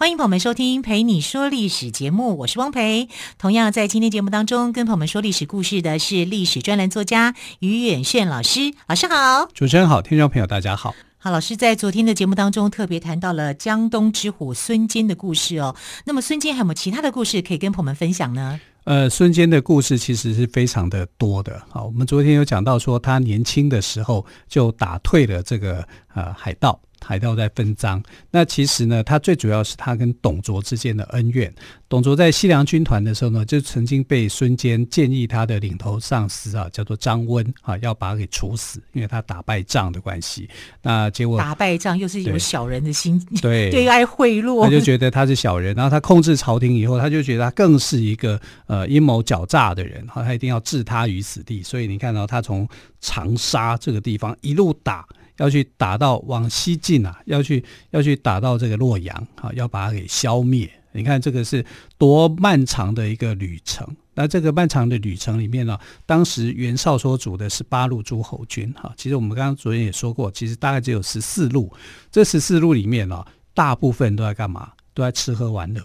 欢迎朋友们收听《陪你说历史》节目，我是汪培。同样在今天节目当中，跟朋友们说历史故事的是历史专栏作家于远炫老师。老师好，主持人好，听众朋友大家好。好，老师在昨天的节目当中特别谈到了江东之虎孙坚的故事哦。那么孙坚还有没有其他的故事可以跟朋友们分享呢？呃，孙坚的故事其实是非常的多的。好，我们昨天有讲到说，他年轻的时候就打退了这个呃海盗。海盗在分赃，那其实呢，他最主要是他跟董卓之间的恩怨。董卓在西凉军团的时候呢，就曾经被孙坚建议他的领头上司啊，叫做张温啊，要把他给处死，因为他打败仗的关系。那结果打败仗又是有小人的心，对对爱贿赂，他就觉得他是小人。然后他控制朝廷以后，他就觉得他更是一个呃阴谋狡诈的人，他一定要置他于死地。所以你看到他从长沙这个地方一路打。要去打到往西进啊，要去要去打到这个洛阳啊，要把它给消灭。你看这个是多漫长的一个旅程。那这个漫长的旅程里面呢，当时袁绍所主的是八路诸侯军哈。其实我们刚刚昨天也说过，其实大概只有十四路。这十四路里面呢，大部分都在干嘛？都在吃喝玩乐。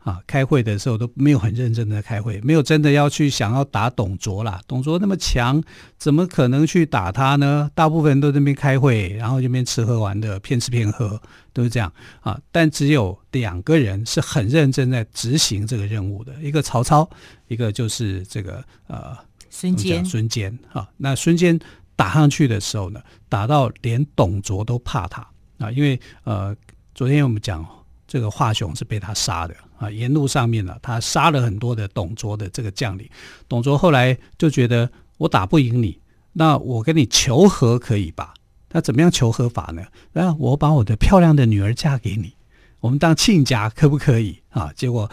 啊，开会的时候都没有很认真的开会，没有真的要去想要打董卓啦。董卓那么强，怎么可能去打他呢？大部分人都在那边开会，然后这边吃喝玩乐，骗吃骗喝，都是这样啊。但只有两个人是很认真在执行这个任务的，一个曹操，一个就是这个呃孙坚。孙坚啊，那孙坚打上去的时候呢，打到连董卓都怕他啊，因为呃，昨天我们讲。这个华雄是被他杀的啊！沿路上面呢，他杀了很多的董卓的这个将领。董卓后来就觉得我打不赢你，那我跟你求和可以吧？那怎么样求和法呢？那我把我的漂亮的女儿嫁给你，我们当亲家可不可以啊？结果，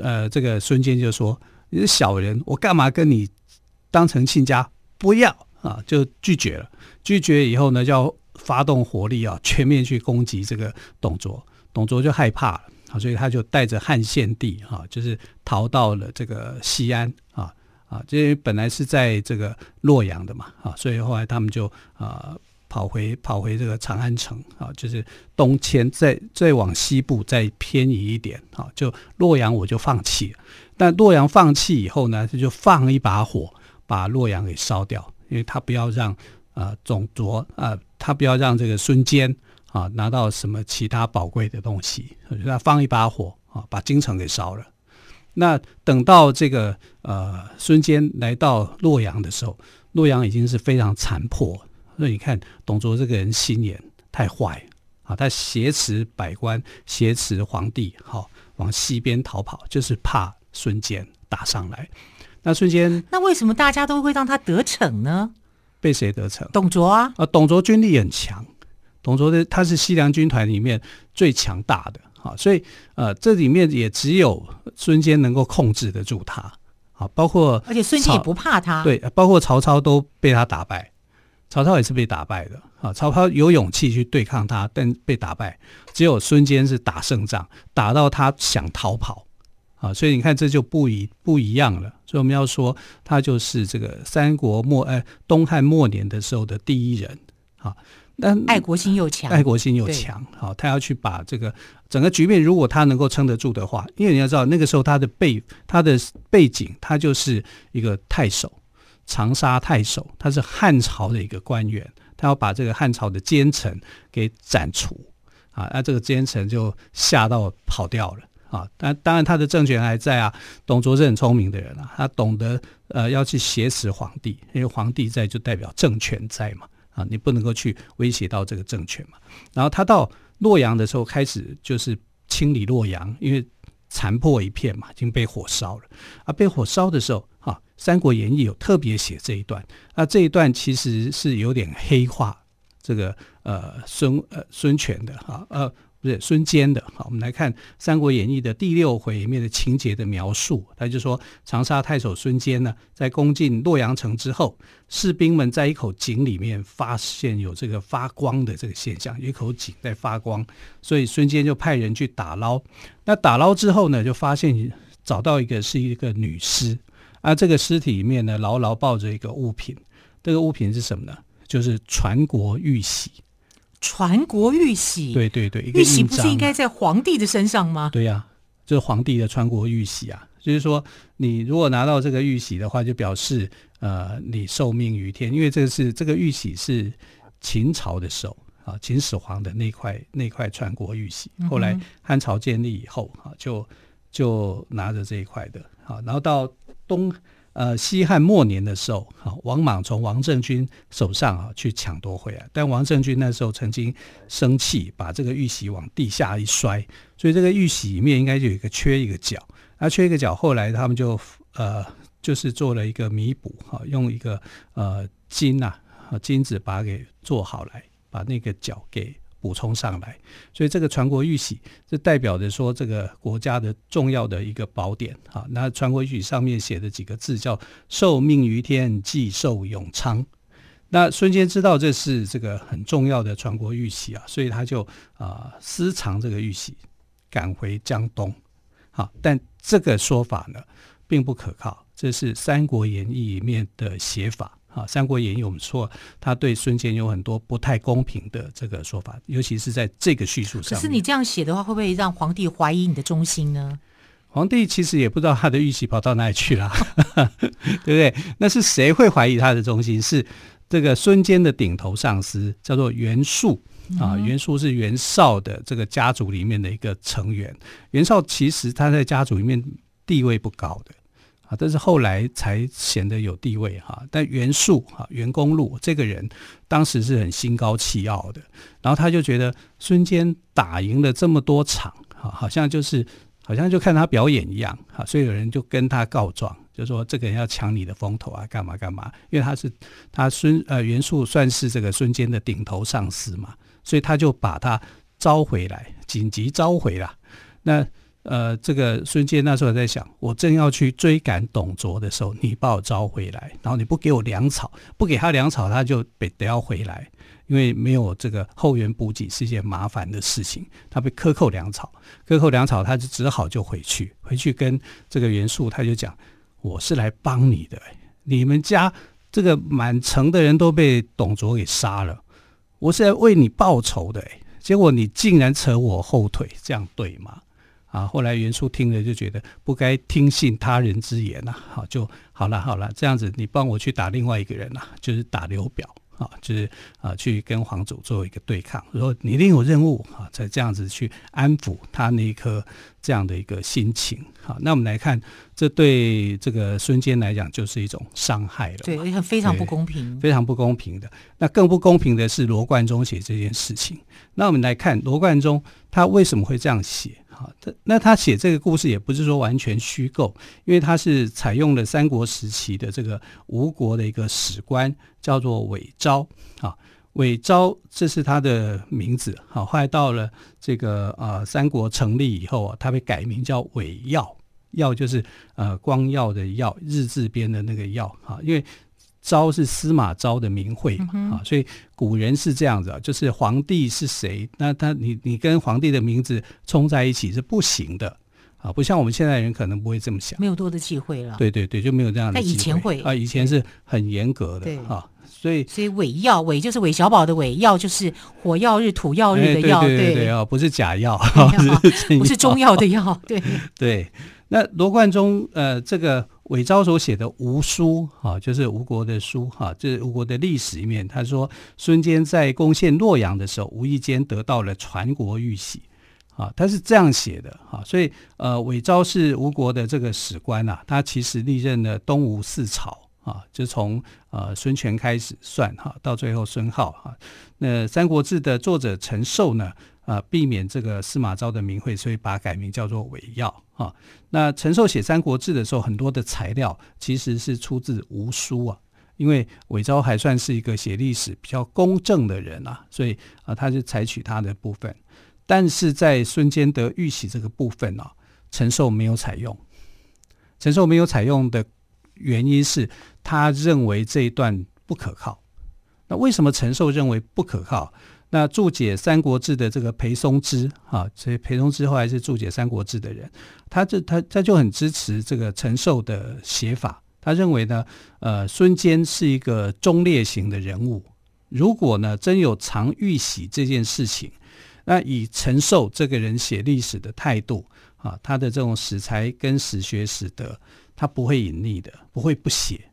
呃，这个孙坚就说：“你是小人，我干嘛跟你当成亲家？不要啊！”就拒绝了。拒绝以后呢，就要发动火力啊，全面去攻击这个董卓。董卓就害怕了啊，所以他就带着汉献帝啊，就是逃到了这个西安啊啊，因为本来是在这个洛阳的嘛啊，所以后来他们就啊跑回跑回这个长安城啊，就是东迁，再再往西部再偏移一点啊，就洛阳我就放弃了。但洛阳放弃以后呢，他就放一把火把洛阳给烧掉，因为他不要让啊董卓啊，他不要让这个孙坚。啊，拿到什么其他宝贵的东西，就他放一把火啊，把京城给烧了。那等到这个呃孙坚来到洛阳的时候，洛阳已经是非常残破。所以你看董卓这个人心眼太坏啊，他挟持百官，挟持皇帝，好往西边逃跑，就是怕孙坚打上来。那孙坚，那为什么大家都会让他得逞呢？被谁得逞？董卓啊！啊，董卓军力很强。董卓的他是西凉军团里面最强大的，啊，所以呃，这里面也只有孙坚能够控制得住他，啊，包括而且孙坚也不怕他，对，包括曹操都被他打败，曹操也是被打败的，啊，曹操有勇气去对抗他，但被打败，只有孙坚是打胜仗，打到他想逃跑，啊，所以你看这就不一不一样了，所以我们要说他就是这个三国末哎东汉末年的时候的第一人，啊。但爱国心又强，爱国心又强，好，他要去把这个整个局面，如果他能够撑得住的话，因为你要知道那个时候他的背他的背景，他就是一个太守，长沙太守，他是汉朝的一个官员，他要把这个汉朝的奸臣给斩除啊，那这个奸臣就吓到跑掉了啊，但当然他的政权还在啊，董卓是很聪明的人啊，他懂得呃要去挟持皇帝，因为皇帝在就代表政权在嘛。啊，你不能够去威胁到这个政权嘛。然后他到洛阳的时候，开始就是清理洛阳，因为残破一片嘛，已经被火烧了。啊，被火烧的时候，哈，《三国演义》有特别写这一段。那这一段其实是有点黑化这个呃孙呃孙权的哈，呃不是孙坚的。好，我们来看《三国演义》的第六回里面的情节的描述。他就说，长沙太守孙坚呢，在攻进洛阳城之后，士兵们在一口井里面发现有这个发光的这个现象，一口井在发光，所以孙坚就派人去打捞。那打捞之后呢，就发现找到一个是一个女尸，而这个尸体里面呢，牢牢抱着一个物品。这个物品是什么呢？就是传国玉玺。传国玉玺，对对对，玉玺不是应该在皇帝的身上吗？对呀、啊，就是皇帝的传国玉玺啊。就是说，你如果拿到这个玉玺的话，就表示呃你受命于天，因为这个是这个玉玺是秦朝的时候啊，秦始皇的那块那块传国玉玺。后来汉朝建立以后啊，就就拿着这一块的啊，然后到东。呃，西汉末年的时候，哈，王莽从王政君手上啊去抢夺回来，但王政君那时候曾经生气，把这个玉玺往地下一摔，所以这个玉玺里面应该就有一个缺一个角，那缺一个角，后来他们就呃就是做了一个弥补，哈，用一个呃金呐金子把它给做好来，把那个角给。补充上来，所以这个传国玉玺，这代表着说这个国家的重要的一个宝典啊。那传国玉玺上面写的几个字叫“受命于天，既寿永昌”。那孙坚知道这是这个很重要的传国玉玺啊，所以他就啊私藏这个玉玺，赶回江东。好，但这个说法呢并不可靠，这是《三国演义》里面的写法。啊，《三国演义》我们说他对孙坚有很多不太公平的这个说法，尤其是在这个叙述上。可是你这样写的话，会不会让皇帝怀疑你的忠心呢？皇帝其实也不知道他的玉玺跑到哪里去了，对不对？那是谁会怀疑他的忠心？是这个孙坚的顶头上司，叫做袁术啊。袁术是袁绍的这个家族里面的一个成员。袁绍其实他在家族里面地位不高的。啊，但是后来才显得有地位哈。但袁术哈，袁公路这个人当时是很心高气傲的，然后他就觉得孙坚打赢了这么多场，哈，好像就是好像就看他表演一样，哈，所以有人就跟他告状，就说这个人要抢你的风头啊，干嘛干嘛？因为他是他孙呃袁术算是这个孙坚的顶头上司嘛，所以他就把他召回来，紧急召回了。那。呃，这个孙坚那时候在想，我正要去追赶董卓的时候，你把我招回来，然后你不给我粮草，不给他粮草，他就得得要回来，因为没有这个后援补给是一件麻烦的事情。他被克扣粮草，克扣粮草，他就只好就回去，回去跟这个袁术他就讲，我是来帮你的，你们家这个满城的人都被董卓给杀了，我是来为你报仇的，结果你竟然扯我后腿，这样对吗？啊，后来袁术听了就觉得不该听信他人之言呐，好就好了，好了，这样子你帮我去打另外一个人呐，就是打刘表啊，就是啊去跟黄祖做一个对抗，说你一定有任务啊，才这样子去安抚他那一颗这样的一个心情。好，那我们来看，这对这个孙坚来讲就是一种伤害了，对，而且非常不公平，非常不公平的。那更不公平的是罗贯中写这件事情。那我们来看罗贯中他为什么会这样写？啊，他那他写这个故事也不是说完全虚构，因为他是采用了三国时期的这个吴国的一个史官，叫做韦昭啊。韦昭这是他的名字。好，后来到了这个呃三国成立以后啊，他被改名叫韦耀，耀就是呃光耀的耀，日字边的那个耀啊，因为。昭是司马昭的名讳嘛，啊、嗯，所以古人是这样子啊，就是皇帝是谁，那他你你跟皇帝的名字冲在一起是不行的啊，不像我们现在人可能不会这么想，没有多的忌讳了，对对对，就没有这样的。但以前会啊，以前是很严格的啊，所以所以伪药伪就是韦小宝的伪药就是火药日土药日的药，对对对啊，不是假药，不是中药的药，对对。那罗贯中呃这个。韦昭所写的吴书，哈，就是吴国的书，哈，这是吴国的历史里面，他说孙坚在攻陷洛阳的时候，无意间得到了传国玉玺，啊，他是这样写的，哈，所以呃，韦昭是吴国的这个史官呐，他其实历任了东吴四朝，啊，就从呃孙权开始算，哈，到最后孙皓，哈，那《三国志》的作者陈寿呢？啊，避免这个司马昭的名讳，所以把改名叫做韦耀啊。那陈寿写《三国志》的时候，很多的材料其实是出自吴书啊，因为韦昭还算是一个写历史比较公正的人啊，所以啊，他就采取他的部分。但是在孙坚得玉玺这个部分呢、陈寿没有采用。陈寿没有采用的原因是他认为这一段不可靠。那为什么陈寿认为不可靠？那注解《三国志》的这个裴松之啊，所以裴松之后来是注解《三国志》的人，他这他他就很支持这个陈寿的写法。他认为呢，呃，孙坚是一个忠烈型的人物。如果呢真有藏玉玺这件事情，那以陈寿这个人写历史的态度啊，他的这种史才跟史学史德，他不会隐匿的，不会不写。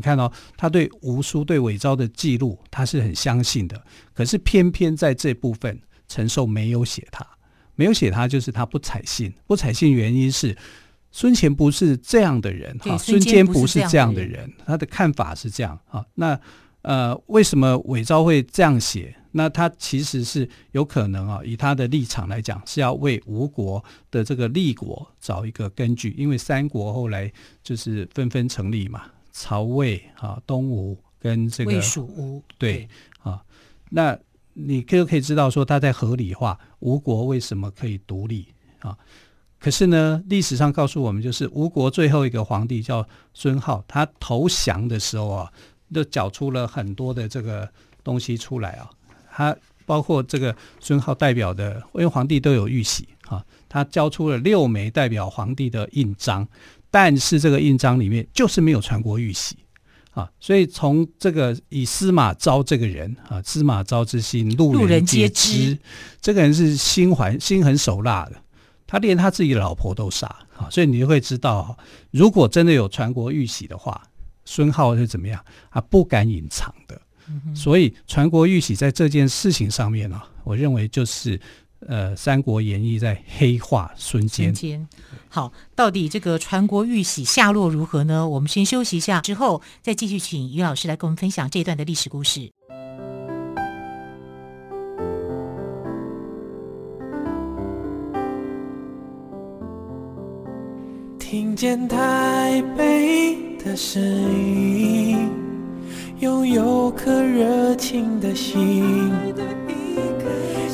你看哦，他对吴书对伪造的记录，他是很相信的。可是偏偏在这部分，陈寿没有写他，没有写他，就是他不采信。不采信原因是孙乾不是这样的人哈，孙坚不是这样的人，他的看法是这样啊。那呃，为什么伪造会这样写？那他其实是有可能啊，以他的立场来讲，是要为吴国的这个立国找一个根据，因为三国后来就是纷纷成立嘛。曹魏啊，东吴跟这个魏蜀吴对啊，那你就可以知道说他在合理化吴国为什么可以独立啊？可是呢，历史上告诉我们，就是吴国最后一个皇帝叫孙浩，他投降的时候啊，就缴出了很多的这个东西出来啊，他包括这个孙浩代表的，因为皇帝都有玉玺啊，他交出了六枚代表皇帝的印章。但是这个印章里面就是没有传国玉玺啊，所以从这个以司马昭这个人啊，司马昭之心，路人皆知。这个人是心怀心狠手辣的，他连他自己的老婆都杀啊，所以你就会知道，如果真的有传国玉玺的话，孙皓是怎么样啊？不敢隐藏的。所以传国玉玺在这件事情上面呢、啊，我认为就是。呃，《三国演义》在黑化孙坚。孙坚，好，到底这个传国玉玺下落如何呢？我们先休息一下，之后再继续请于老师来跟我们分享这一段的历史故事。听见台北的声音，拥有颗热情的心。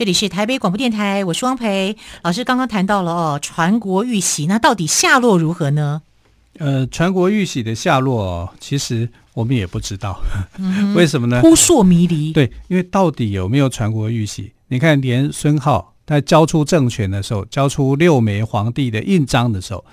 这里是台北广播电台，我是汪培老师。刚刚谈到了哦，传国玉玺，那到底下落如何呢？呃，传国玉玺的下落，其实我们也不知道，嗯、为什么呢？扑朔迷离。对，因为到底有没有传国玉玺？你看，连孙浩在交出政权的时候，交出六枚皇帝的印章的时候，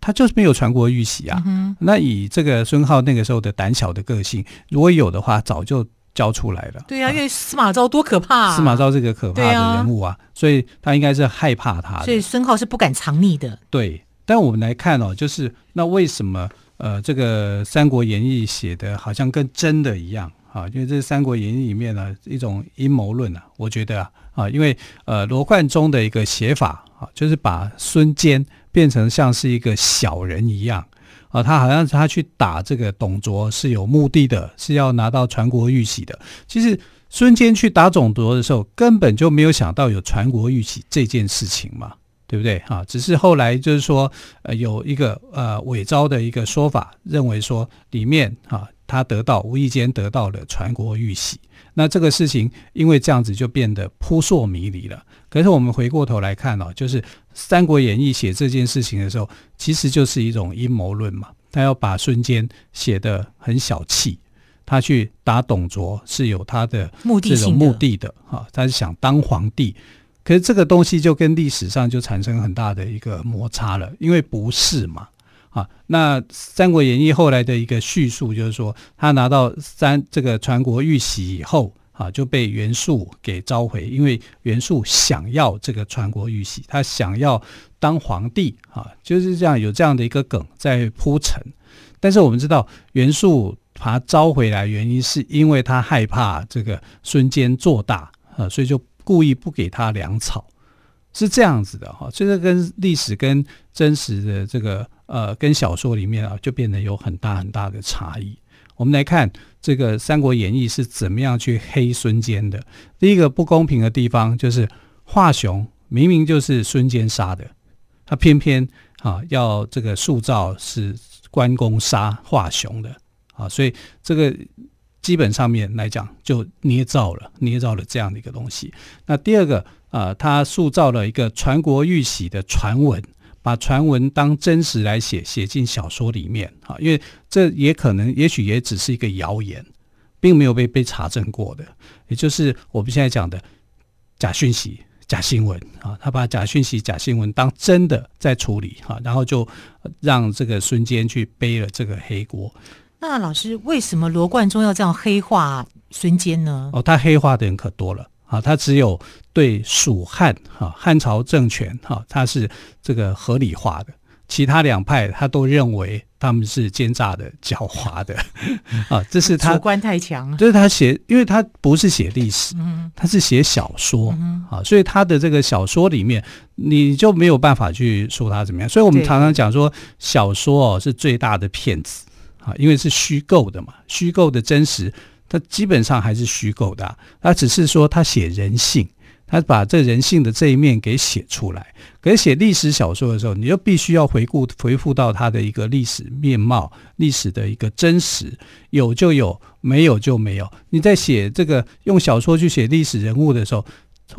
他就是没有传国玉玺啊。嗯、那以这个孙浩那个时候的胆小的个性，如果有的话，早就。交出来的，对呀、啊，因为司马昭多可怕、啊，司马昭这个可怕的人物啊，啊所以他应该是害怕他的，所以孙浩是不敢藏匿的。对，但我们来看哦，就是那为什么呃，这个《三国演义》写的好像跟真的一样啊？因为这《三国演义》里面呢，一种阴谋论啊，我觉得啊，啊，因为呃，罗贯中的一个写法啊，就是把孙坚变成像是一个小人一样。啊，他好像他去打这个董卓是有目的的，是要拿到传国玉玺的。其实孙坚去打董卓的时候，根本就没有想到有传国玉玺这件事情嘛，对不对？啊，只是后来就是说，呃，有一个呃伪造的一个说法，认为说里面啊，他得到无意间得到了传国玉玺。那这个事情因为这样子就变得扑朔迷离了。可是我们回过头来看哦，就是《三国演义》写这件事情的时候，其实就是一种阴谋论嘛。他要把孙坚写得很小气，他去打董卓是有他的这种目的的哈，他是想当皇帝。可是这个东西就跟历史上就产生很大的一个摩擦了，因为不是嘛啊。那《三国演义》后来的一个叙述就是说，他拿到三这个传国玉玺以后。啊，就被袁术给召回，因为袁术想要这个传国玉玺，他想要当皇帝啊，就是这样有这样的一个梗在铺陈。但是我们知道袁术把他招回来，原因是因为他害怕这个孙坚做大啊，所以就故意不给他粮草，是这样子的哈。这个跟历史跟真实的这个呃，跟小说里面啊，就变得有很大很大的差异。我们来看这个《三国演义》是怎么样去黑孙坚的。第一个不公平的地方就是华雄明明就是孙坚杀的，他偏偏啊要这个塑造是关公杀华雄的。啊，所以这个基本上面来讲，就捏造了捏造了这样的一个东西。那第二个啊，他塑造了一个传国玉玺的传闻，把传闻当真实来写，写进小说里面啊，因为这也可能，也许也只是一个谣言，并没有被被查证过的，也就是我们现在讲的假讯息、假新闻啊，他把假讯息、假新闻当真的在处理哈，然后就让这个孙坚去背了这个黑锅。那老师，为什么罗贯中要这样黑化孙坚呢？哦，他黑化的人可多了啊！他只有对蜀汉哈汉朝政权哈，他是这个合理化的，其他两派他都认为他们是奸诈的、狡猾的啊！这是他 主观太强，这是他写，因为他不是写历史，他是写小说啊，所以他的这个小说里面，你就没有办法去说他怎么样。所以我们常常讲说，小说哦是最大的骗子。啊，因为是虚构的嘛，虚构的真实，它基本上还是虚构的啊。它只是说他写人性，他把这人性的这一面给写出来。可是写历史小说的时候，你就必须要回顾、回复到他的一个历史面貌、历史的一个真实，有就有，没有就没有。你在写这个用小说去写历史人物的时候，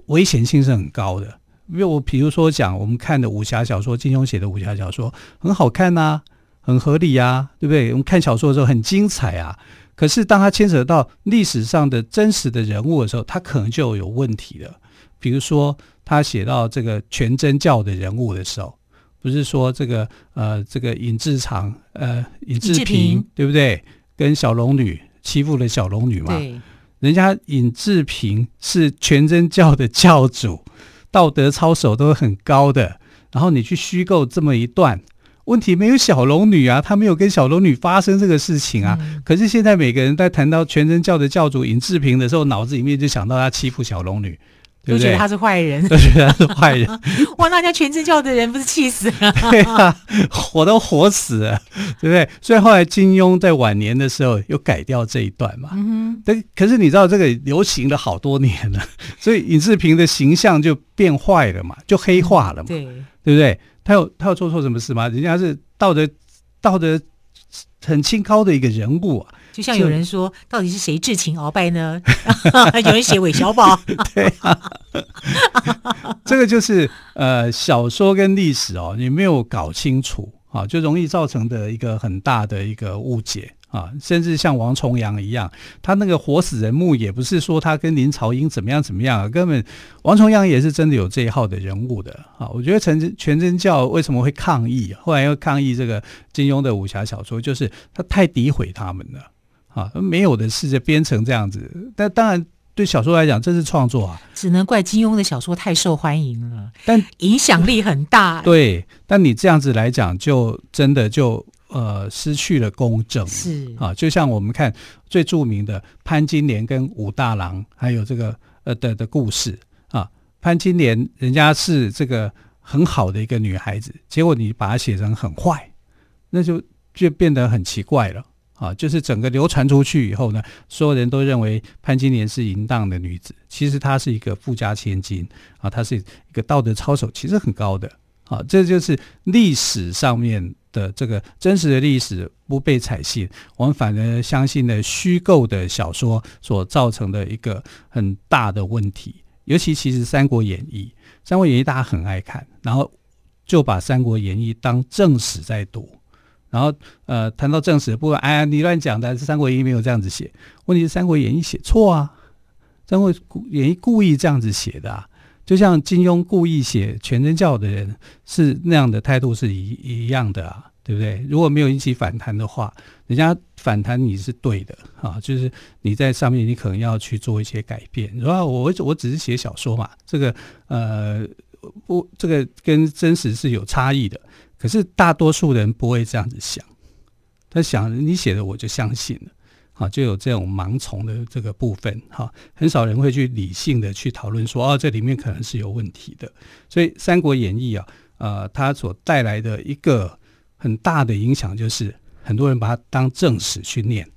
危险性是很高的。因为我比如说讲我们看的武侠小说，金庸写的武侠小说很好看呐、很合理呀，对不对？我们看小说的时候很精彩啊，可是当他牵扯到历史上的真实的人物的时候，他可能就有问题了。比如说，他写到这个全真教的人物的时候，不是说这个呃这个尹志长呃尹志平对不对？跟小龙女欺负了小龙女嘛？对，人家尹志平是全真教的教主，道德操守都很高的，然后你去虚构这么一段。问题没有小龙女啊，她没有跟小龙女发生这个事情啊。嗯、可是现在每个人在谈到全真教的教主尹志平的时候，脑子里面就想到他欺负小龙女，对不对？都觉得他是坏人，都觉得他是坏人。哇，那家全真教的人不是气死了？对啊，火都火死了，对不对？所以后来金庸在晚年的时候又改掉这一段嘛。嗯哼。可是你知道这个流行了好多年了，所以尹志平的形象就变坏了嘛，就黑化了嘛，对，对不对？他有他有做错什么事吗？人家是道德道德很清高的一个人物啊。就像有人说，到底是谁智擒鳌拜呢？有人写韦小宝。对啊，这个就是呃小说跟历史哦，你没有搞清楚啊，就容易造成的一个很大的一个误解。啊，甚至像王重阳一样，他那个活死人墓也不是说他跟林朝英怎么样怎么样，根本王重阳也是真的有这一号的人物的啊。我觉得全真全真教为什么会抗议，后来又抗议这个金庸的武侠小说，就是他太诋毁他们了啊，没有的事就编成这样子。但当然对小说来讲，这是创作啊，只能怪金庸的小说太受欢迎了，但影响力很大。对，但你这样子来讲，就真的就。呃，失去了公正是啊，就像我们看最著名的潘金莲跟武大郎，还有这个呃的的故事啊。潘金莲人家是这个很好的一个女孩子，结果你把她写成很坏，那就就变得很奇怪了啊。就是整个流传出去以后呢，所有人都认为潘金莲是淫荡的女子，其实她是一个富家千金啊，她是一个道德操守其实很高的啊。这就是历史上面。的这个真实的历史不被采信，我们反而相信了虚构的小说所造成的一个很大的问题。尤其其实《三国演义》，《三国演义》大家很爱看，然后就把《三国演义》当正史在读，然后呃谈到正史的部分，哎呀你乱讲的，《三国演义》没有这样子写。问题是《三国演义》写错啊，《三国演义》故意这样子写的啊。就像金庸故意写全真教的人是那样的态度是一一样的啊，对不对？如果没有引起反弹的话，人家反弹你是对的啊，就是你在上面你可能要去做一些改变。你说我我只是写小说嘛，这个呃不，这个跟真实是有差异的。可是大多数人不会这样子想，他想你写的我就相信了。啊，就有这种盲从的这个部分哈，很少人会去理性的去讨论说，哦，这里面可能是有问题的。所以《三国演义》啊，呃，它所带来的一个很大的影响，就是很多人把它当正史去念，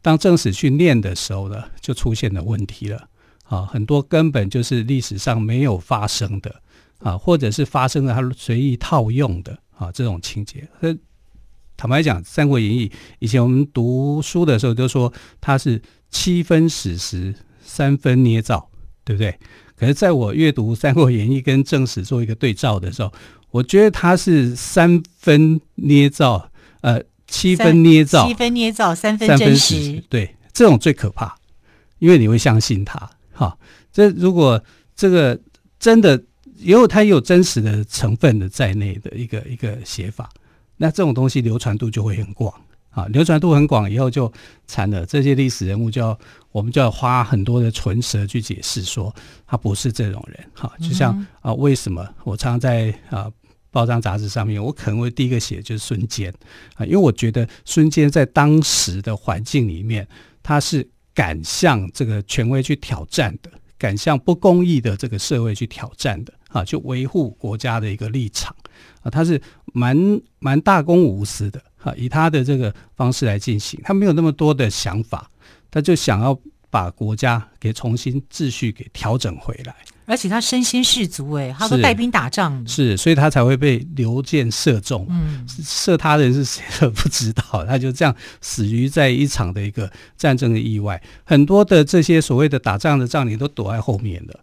当正史去念的时候呢，就出现了问题了啊，很多根本就是历史上没有发生的啊，或者是发生了他随意套用的啊这种情节。坦白讲，《三国演义》以前我们读书的时候都说它是七分史实，三分捏造，对不对？可是在我阅读《三国演义》跟正史做一个对照的时候，我觉得他是三分捏造，呃，七分捏造，七分捏造，三分真实。对，这种最可怕，因为你会相信他。哈，这如果这个真的，也有它也有真实的成分的在内的一个一个写法。那这种东西流传度就会很广啊，流传度很广以后就惨了。这些历史人物就要我们就要花很多的唇舌去解释，说他不是这种人哈。就像啊，为什么我常常在啊报章杂志上面，我可能会第一个写就是孙坚啊，因为我觉得孙坚在当时的环境里面，他是敢向这个权威去挑战的，敢向不公义的这个社会去挑战的啊，就维护国家的一个立场。啊，他是蛮蛮大公无私的哈，以他的这个方式来进行，他没有那么多的想法，他就想要把国家给重新秩序给调整回来，而且他身先士卒，哎，他都带兵打仗，是，所以他才会被流箭射中，嗯，射他的人是谁都不知道，他就这样死于在一场的一个战争的意外，很多的这些所谓的打仗的将领都躲在后面的。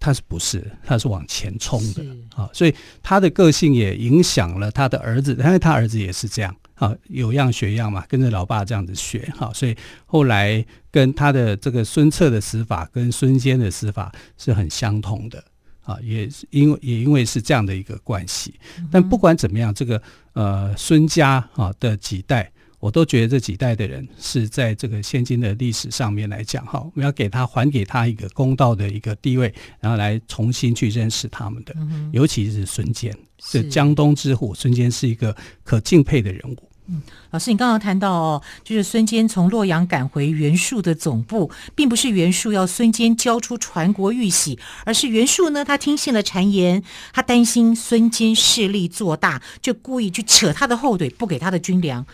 他是不是？他是往前冲的。啊，所以他的个性也影响了他的儿子，因为他儿子也是这样啊，有样学样嘛，跟着老爸这样子学哈，所以后来跟他的这个孙策的死法跟孙坚的死法是很相同的啊，也因为也因为是这样的一个关系。但不管怎么样，这个呃孙家啊的几代。我都觉得这几代的人是在这个现今的历史上面来讲，哈，我们要给他还给他一个公道的一个地位，然后来重新去认识他们的，尤其是孙坚，是江东之虎，孙坚是一个可敬佩的人物。嗯，老师，你刚刚谈到哦，就是孙坚从洛阳赶回袁术的总部，并不是袁术要孙坚交出传国玉玺，而是袁术呢，他听信了谗言，他担心孙坚势力做大，就故意去扯他的后腿，不给他的军粮。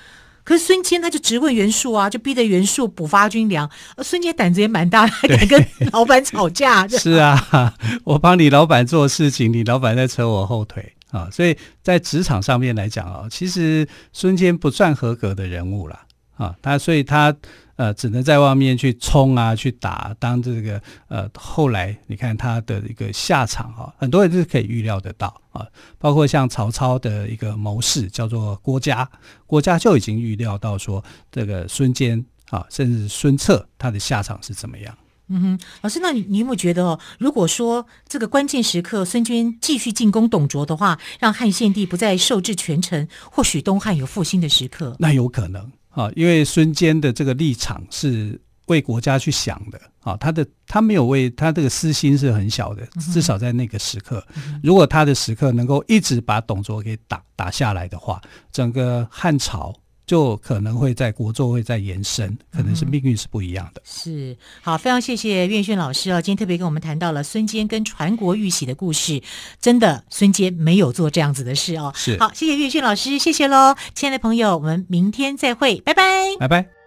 可是孙坚他就直问袁术啊，就逼得袁术补发军粮。而孙坚胆子也蛮大，还敢跟老板吵架。是啊，我帮你老板做事情，你老板在扯我后腿啊。所以在职场上面来讲啊，其实孙坚不算合格的人物了啊。他所以他。呃，只能在外面去冲啊，去打，当这个呃，后来你看他的一个下场啊，很多人都是可以预料得到啊，包括像曹操的一个谋士叫做郭嘉，郭嘉就已经预料到说这个孙坚啊，甚至孙策他的下场是怎么样。嗯哼，老师，那你你有没有觉得哦，如果说这个关键时刻孙坚继续进攻董卓的话，让汉献帝不再受制权臣，或许东汉有复兴的时刻？那有可能。啊，因为孙坚的这个立场是为国家去想的啊，他的他没有为他这个私心是很小的，至少在那个时刻，如果他的时刻能够一直把董卓给打打下来的话，整个汉朝。就可能会在国作会再延伸，可能是命运是不一样的。嗯、是好，非常谢谢岳轩老师哦，今天特别跟我们谈到了孙坚跟传国玉玺的故事。真的，孙坚没有做这样子的事哦。是，好，谢谢岳轩老师，谢谢喽，亲爱的朋友，我们明天再会，拜拜，拜拜。